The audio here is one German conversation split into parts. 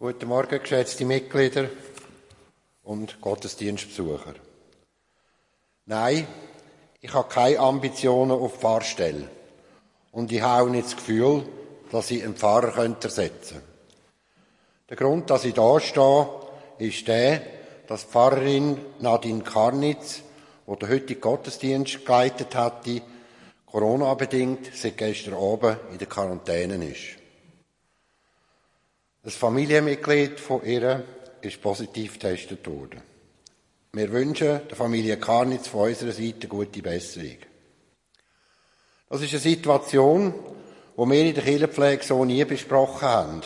Guten Morgen, geschätzte Mitglieder und Gottesdienstbesucher. Nein, ich habe keine Ambitionen auf Pfarrstelle. Und ich habe auch nicht das Gefühl, dass ich einen Pfarrer ersetzen könnte. Der Grund, dass ich da stehe, ist der, dass Pfarrerin Nadine Karnitz, die den heutigen Gottesdienst geleitet hatte, Corona-bedingt seit gestern oben in der Quarantäne ist. Ein Familienmitglied von ihr ist positiv getestet worden. Wir wünschen der Familie Karnitz von unserer Seite gute Besserung. Das ist eine Situation, die wir in der Kirchenpflege so nie besprochen haben.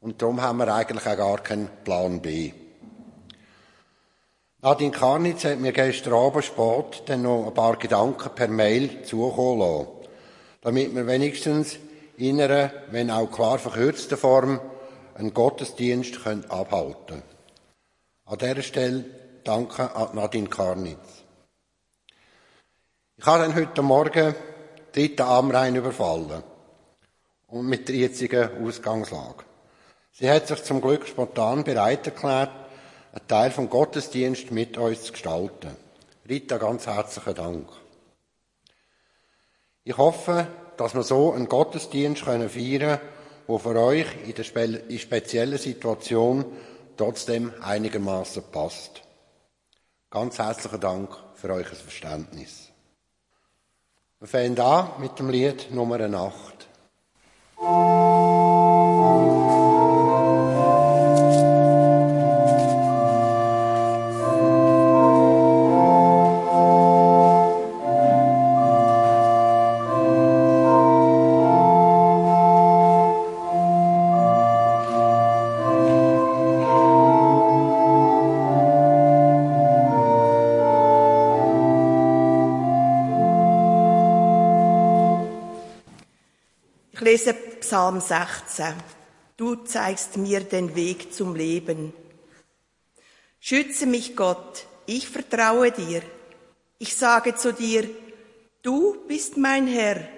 Und darum haben wir eigentlich auch gar keinen Plan B. Nadine Karnitz hat mir gestern Abend spät dann noch ein paar Gedanken per Mail zukommen lassen, damit wir wenigstens in einer, wenn auch klar verkürzten Form einen Gottesdienst abhalten können. An dieser Stelle danke an Nadine Karnitz. Ich habe dann heute Morgen dritten Amrein überfallen. Und mit der jetzigen Ausgangslage. Sie hat sich zum Glück spontan bereit erklärt, einen Teil vom Gottesdienst mit uns zu gestalten. Rita, ganz herzlichen Dank. Ich hoffe, dass wir so einen Gottesdienst feiern können, wo für euch in der speziellen Situation trotzdem einigermaßen passt. Ganz herzlichen Dank für euer Verständnis. Wir fangen an mit dem Lied Nummer 8. lese Psalm 16. Du zeigst mir den Weg zum Leben. Schütze mich, Gott, ich vertraue dir. Ich sage zu dir, du bist mein Herr.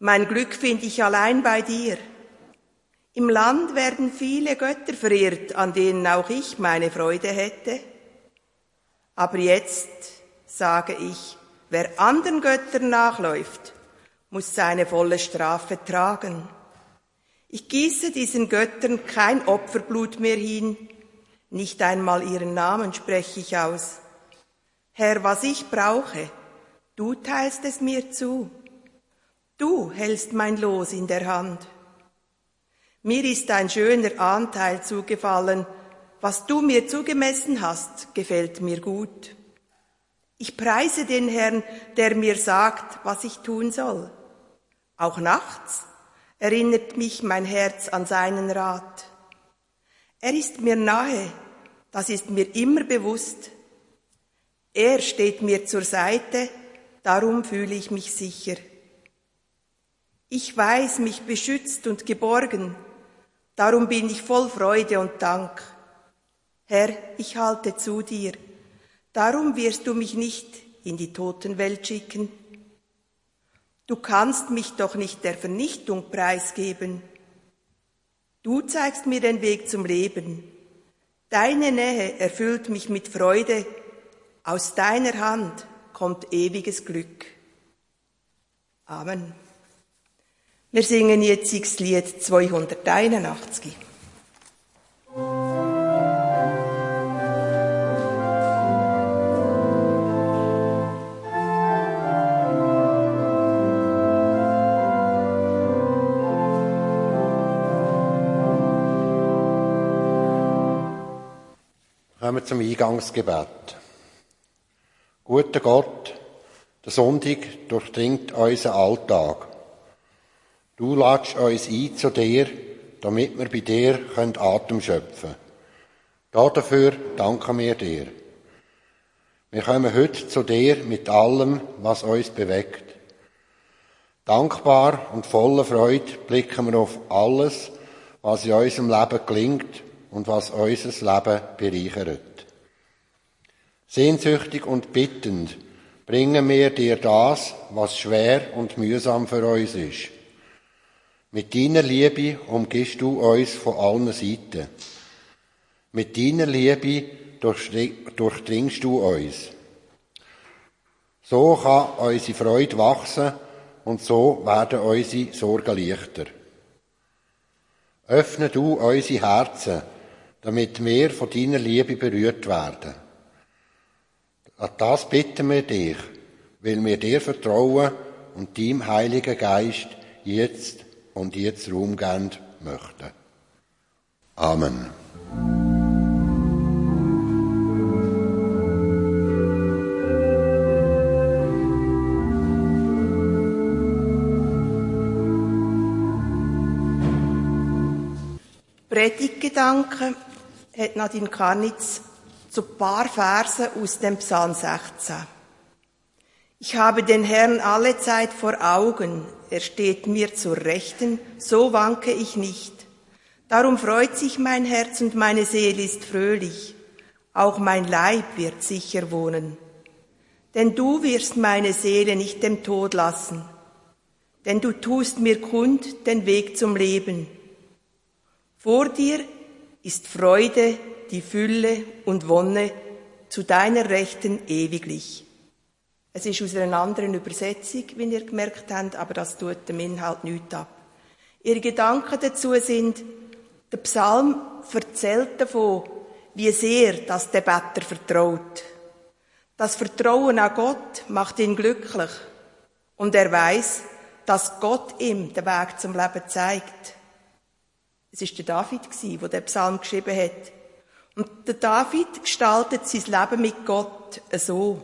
Mein Glück finde ich allein bei dir. Im Land werden viele Götter verehrt, an denen auch ich meine Freude hätte. Aber jetzt sage ich, wer anderen Göttern nachläuft, muss seine volle Strafe tragen. Ich gieße diesen Göttern kein Opferblut mehr hin, nicht einmal ihren Namen spreche ich aus. Herr, was ich brauche, du teilst es mir zu. Du hältst mein Los in der Hand. Mir ist ein schöner Anteil zugefallen, was du mir zugemessen hast, gefällt mir gut. Ich preise den Herrn, der mir sagt, was ich tun soll. Auch nachts erinnert mich mein Herz an seinen Rat. Er ist mir nahe, das ist mir immer bewusst. Er steht mir zur Seite, darum fühle ich mich sicher. Ich weiß mich beschützt und geborgen, darum bin ich voll Freude und Dank. Herr, ich halte zu dir, darum wirst du mich nicht in die Totenwelt schicken. Du kannst mich doch nicht der Vernichtung preisgeben. Du zeigst mir den Weg zum Leben. Deine Nähe erfüllt mich mit Freude. Aus deiner Hand kommt ewiges Glück. Amen. Wir singen jetzt das Lied 281. wir zum Eingangsgebet. Guter Gott, der Sonntag durchdringt unseren Alltag. Du ladst uns ein zu dir, damit wir bei dir Atem schöpfen können. Dafür danken wir dir. Wir kommen heute zu dir mit allem, was uns bewegt. Dankbar und voller Freude blicken wir auf alles, was in unserem Leben gelingt und was unser Leben bereichert. Sehnsüchtig und bittend bringen wir dir das, was schwer und mühsam für uns ist. Mit deiner Liebe umgehst du uns von allen Seiten. Mit deiner Liebe durchdringst du uns. So kann unsere Freude wachsen und so werden unsere Sorgen leichter. Öffne du unsere Herzen, damit wir von deiner Liebe berührt werden. An das bitten wir dich, weil wir dir vertrauen und deinem Heiligen Geist jetzt und jetzt Raum geben möchten. Amen. Predigtgedanken hat Nadine Karnitz zu paar Versen aus dem Psalm 16. Ich habe den Herrn alle Zeit vor Augen, er steht mir zur Rechten, so wanke ich nicht. Darum freut sich mein Herz und meine Seele ist fröhlich, auch mein Leib wird sicher wohnen. Denn du wirst meine Seele nicht dem Tod lassen, denn du tust mir kund den Weg zum Leben. Vor dir ist Freude, die Fülle und Wonne zu deiner Rechten ewiglich. Es ist aus einer anderen Übersetzung, wie ihr gemerkt habt, aber das tut dem Inhalt nichts ab. Ihre Gedanken dazu sind, der Psalm erzählt davon, wie sehr das der Better vertraut. Das Vertrauen an Gott macht ihn glücklich. Und er weiß, dass Gott ihm den Weg zum Leben zeigt. Es ist der David der den Psalm geschrieben hat. Und der David gestaltet sein Leben mit Gott so.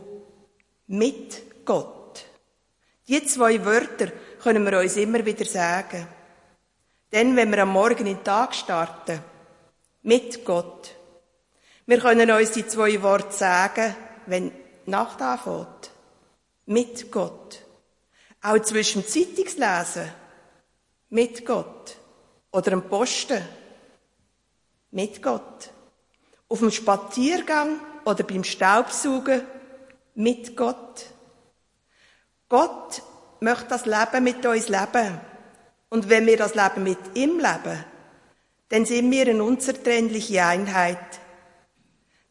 Mit Gott. Die zwei Wörter können wir uns immer wieder sagen. Denn wenn wir am Morgen in den Tag starten, mit Gott. Wir können uns die zwei Worte sagen, wenn Nacht anfängt. Mit Gott. Auch zwischen Zeitungslesen. Mit Gott. Oder am Posten. Mit Gott. Auf dem Spaziergang oder beim Staubsaugen mit Gott. Gott möchte das Leben mit uns leben. Und wenn wir das Leben mit ihm leben, dann sind wir eine unzertrennliche Einheit.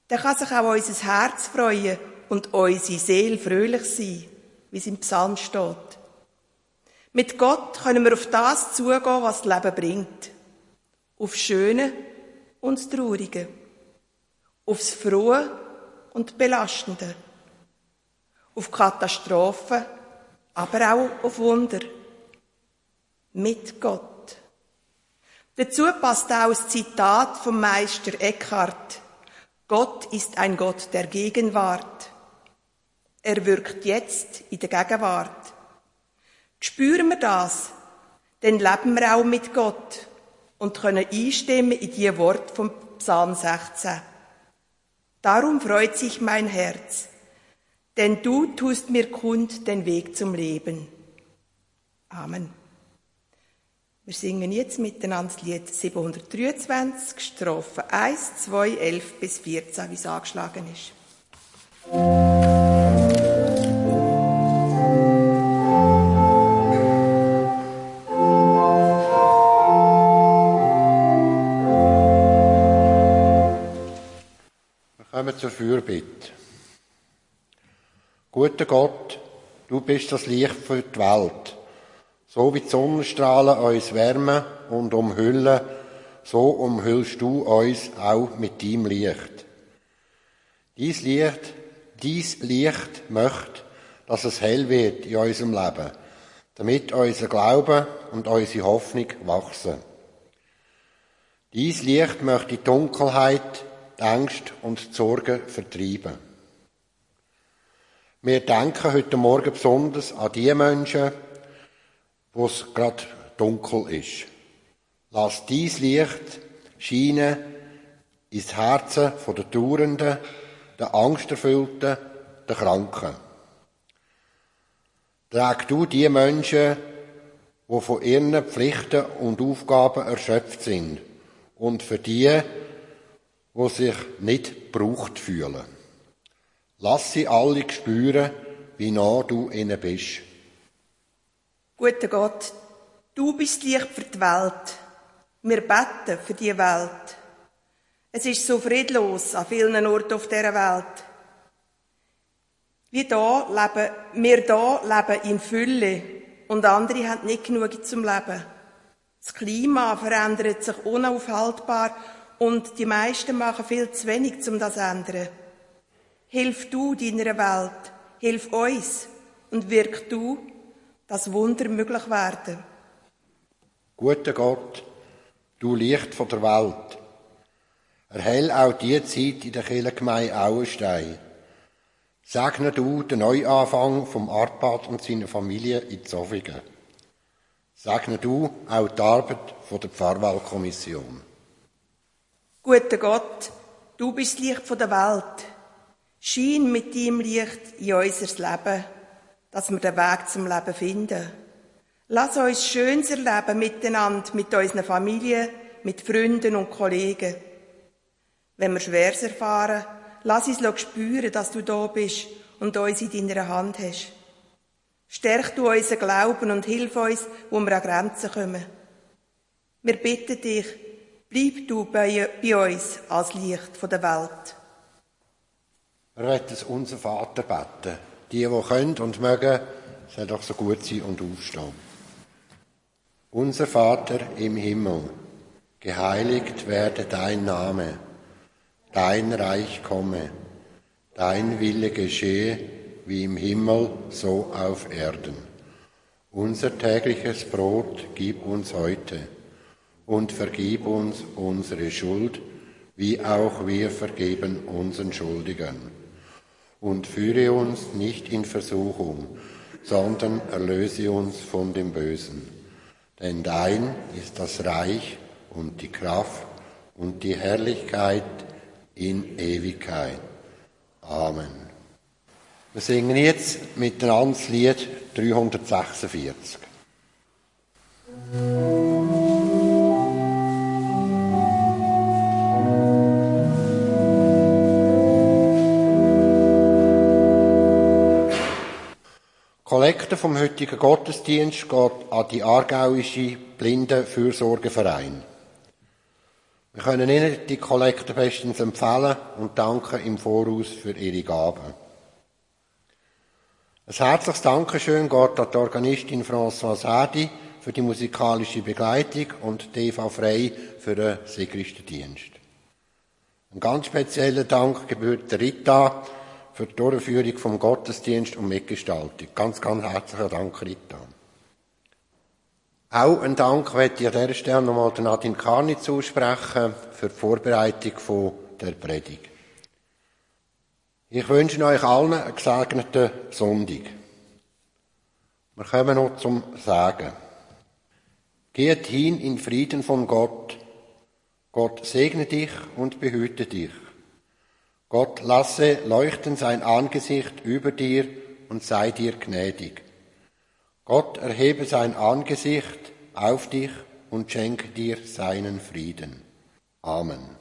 Dann kann sich auch unser Herz freuen und unsere Seele fröhlich sein, wie es im Psalm steht. Mit Gott können wir auf das zugehen, was das Leben bringt. Auf Schöne und Traurige. Aufs Frohe und Belastende auf Katastrophen, aber auch auf Wunder. Mit Gott. Dazu passt auch das Zitat vom Meister Eckhart. Gott ist ein Gott der Gegenwart. Er wirkt jetzt in der Gegenwart. Spüren wir das, dann leben wir auch mit Gott und können einstimmen in die Worte vom Psalm 16. Darum freut sich mein Herz denn du tust mir kund den Weg zum Leben. Amen. Wir singen jetzt miteinander das Lied 723, Strophe 1, 2, 11 bis 14, wie es angeschlagen ist. Wir kommen zur Fürbitte. Guter Gott, du bist das Licht für die Welt. So wie die Sonnenstrahlen uns wärmen und umhüllen, so umhüllst du uns auch mit deinem Licht. Dies Licht, dies Licht möchte, dass es hell wird in unserem Leben, damit unser Glaube und unsere Hoffnung wachsen. Dies Licht möchte die Dunkelheit, die Angst und die Sorgen vertreiben. Wir denken heute Morgen besonders an die Menschen, wo es gerade dunkel ist. Lass dies Licht scheinen ins Herzen der Trauernden, der Angsterfüllten, der Kranken. Trag du die Menschen, die von ihren Pflichten und Aufgaben erschöpft sind und für die, die sich nicht gebraucht fühlen. Lass sie alle spüren, wie nah du ihnen bist. Guter Gott, Du bist Licht für die Welt. Wir beten für die Welt. Es ist so friedlos an vielen Orten auf dieser Welt. Wir da leben, wir da leben in Fülle und andere haben nicht genug zum Leben. Das Klima verändert sich unaufhaltbar und die meisten machen viel zu wenig, um das zu ändern. Hilf du deiner Welt, hilf uns und wirk du, dass Wunder möglich werden. Guter Gott, du Licht von der Welt, erhell auch die Zeit in der Kirchengemeinde Auenstein. Segne du den Neuanfang vom Arpad und seiner Familie in Zofingen. Segne du auch die Arbeit der Pfarrwahlkommission. Guter Gott, du bist Licht von der Welt. Schein mit deinem Licht in unser Leben, dass wir den Weg zum Leben finden. Lass uns schönes erleben miteinander, mit unseren Familien, mit Freunden und Kollegen. Wenn wir Schweres erfahren, lass uns spüren, dass du da bist und uns in deiner Hand hast. Stärk du unseren Glauben und hilf uns, wo wir an Grenzen kommen. Wir bitten dich, bleib du bei, bei uns als Licht der Welt. Wir werden unser Vater beten. Die, die können und mögen, sollen doch so gut sein und aufstehen. Unser Vater im Himmel, geheiligt werde dein Name, dein Reich komme, dein Wille geschehe, wie im Himmel, so auf Erden. Unser tägliches Brot gib uns heute und vergib uns unsere Schuld, wie auch wir vergeben unseren Schuldigern. Und führe uns nicht in Versuchung, sondern erlöse uns von dem Bösen denn dein ist das Reich und die Kraft und die Herrlichkeit in Ewigkeit. Amen. Wir singen jetzt miteinander das Lied 346. Kollekte vom heutigen Gottesdienst geht an die Aargauische Blindenfürsorgeverein. Wir können Ihnen die Kollekte bestens empfehlen und danken im Voraus für Ihre Gaben. Ein herzliches Dankeschön geht an die Organistin Françoise Hardy für die musikalische Begleitung und DV Frei für den Sigristendienst. Ein ganz spezieller Dank gebührt der Rita, für die Durchführung vom Gottesdienst und Mitgestaltung. Ganz, ganz herzlichen Dank, Rita. Auch einen Dank möchte ich an dieser Stelle nochmal Nadine Karnitz aussprechen für die Vorbereitung von der Predigt. Ich wünsche euch allen einen gesegneten Sonntag. Wir kommen noch zum Sagen. Geht hin in Frieden von Gott. Gott segne dich und behüte dich. Gott lasse leuchten sein Angesicht über dir und sei dir gnädig. Gott erhebe sein Angesicht auf dich und schenke dir seinen Frieden. Amen.